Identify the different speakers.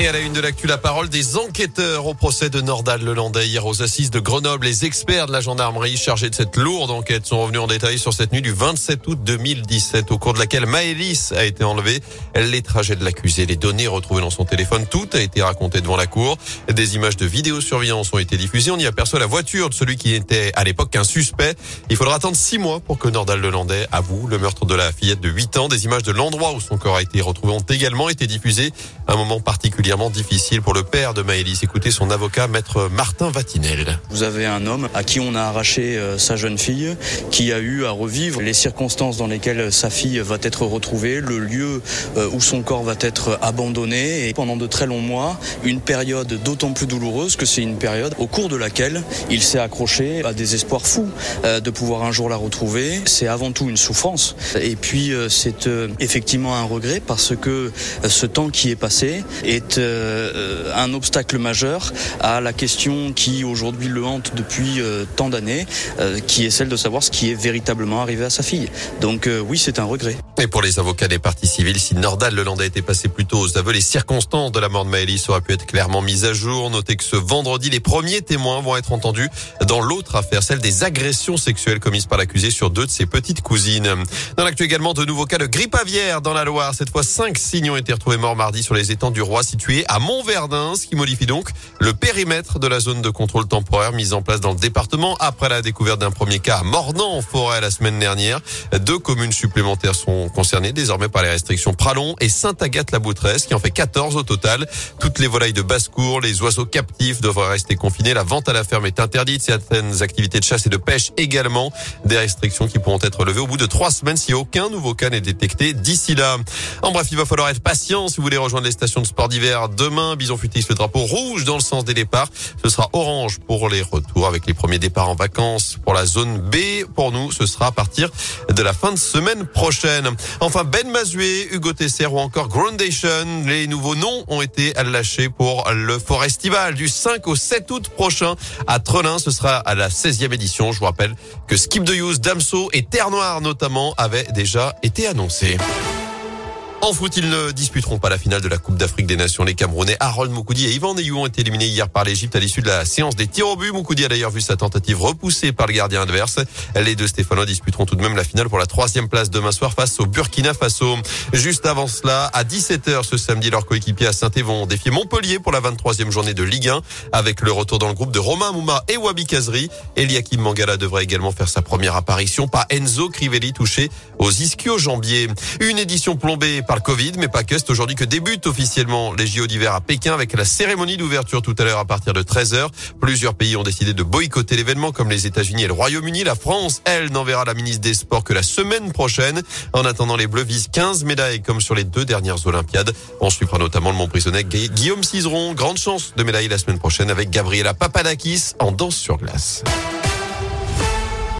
Speaker 1: Et à la une de l'actu, la parole des enquêteurs au procès de Nordal Lelandais hier aux assises de Grenoble. Les experts de la gendarmerie chargés de cette lourde enquête sont revenus en détail sur cette nuit du 27 août 2017 au cours de laquelle Maëlys a été enlevée. Les trajets de l'accusé, les données retrouvées dans son téléphone, tout a été raconté devant la cour. Des images de vidéosurveillance ont été diffusées. On y aperçoit la voiture de celui qui était à l'époque un suspect. Il faudra attendre six mois pour que Nordal Lelandais avoue le meurtre de la fillette de 8 ans. Des images de l'endroit où son corps a été retrouvé ont également été diffusées. Un moment particulier particulièrement difficile pour le père de Maëlys. Écoutez son avocat, maître Martin Vatinel.
Speaker 2: Vous avez un homme à qui on a arraché euh, sa jeune fille, qui a eu à revivre les circonstances dans lesquelles sa fille va être retrouvée, le lieu euh, où son corps va être abandonné, et pendant de très longs mois, une période d'autant plus douloureuse que c'est une période au cours de laquelle il s'est accroché à des espoirs fous euh, de pouvoir un jour la retrouver. C'est avant tout une souffrance, et puis c'est effectivement un regret parce que ce temps qui est passé est euh, un obstacle majeur à la question qui aujourd'hui le hante depuis euh, tant d'années, euh, qui est celle de savoir ce qui est véritablement arrivé à sa fille. Donc oui, c'est un regret.
Speaker 1: Et pour les avocats des parties civiles, si Nordal Lelandais était passé plus tôt aux aveux, les circonstances de la mort de Maëlys auraient pu être clairement mises à jour. Notez que ce vendredi, les premiers témoins vont être entendus dans l'autre affaire, celle des agressions sexuelles commises par l'accusé sur deux de ses petites cousines. Dans l'actu également, de nouveaux cas de grippe aviaire dans la Loire. Cette fois, cinq signes ont été retrouvés morts mardi sur les étangs du Roi situés à Montverdun, ce qui modifie donc le périmètre de la zone de contrôle temporaire mise en place dans le département après la découverte d'un premier cas à Mornan en forêt la semaine dernière. Deux communes supplémentaires sont concernés désormais par les restrictions Pralon et Sainte-Agathe-la-Boutresse, qui en fait 14 au total. Toutes les volailles de basse-cour, les oiseaux captifs devraient rester confinés. La vente à la ferme est interdite. Certaines activités de chasse et de pêche également. Des restrictions qui pourront être levées au bout de trois semaines si aucun nouveau cas n'est détecté d'ici là. En bref, il va falloir être patient si vous voulez rejoindre les stations de sport d'hiver. Demain, Bison futiste le drapeau rouge dans le sens des départs. Ce sera orange pour les retours avec les premiers départs en vacances pour la zone B. Pour nous, ce sera à partir de la fin de semaine prochaine. Enfin, Ben Mazué, Hugo Tesser ou encore Groundation. Les nouveaux noms ont été lâchés pour le Forestival du 5 au 7 août prochain à Trelin. Ce sera à la 16e édition. Je vous rappelle que Skip de Use, Damso et Terre Noire notamment avaient déjà été annoncés. En foot, ils ne disputeront pas la finale de la Coupe d'Afrique des Nations. Les Camerounais Harold Moukoudi et Yvan Neyou ont été éliminés hier par l'Égypte à l'issue de la séance des tirs au but. Moukoudi a d'ailleurs vu sa tentative repoussée par le gardien adverse. Les deux Stéphanois disputeront tout de même la finale pour la troisième place demain soir face au Burkina Faso. Juste avant cela, à 17h ce samedi, leurs coéquipiers à saint vont défier Montpellier pour la 23e journée de Ligue 1 avec le retour dans le groupe de Romain Mouma et Wabi Kazri. Eliakim Mangala devrait également faire sa première apparition. Pas Enzo Crivelli touché aux ischio-jambiers. Une édition plombée par le Covid, mais pas que. C'est aujourd'hui que débutent officiellement les JO d'hiver à Pékin avec la cérémonie d'ouverture tout à l'heure à partir de 13h. Plusieurs pays ont décidé de boycotter l'événement comme les États-Unis et le Royaume-Uni. La France, elle, n'enverra la ministre des Sports que la semaine prochaine. En attendant, les Bleus visent 15 médailles comme sur les deux dernières Olympiades. On suivra notamment le Mont-Prisonnet Guillaume Cizeron. Grande chance de médaille la semaine prochaine avec Gabriela Papadakis en danse sur glace.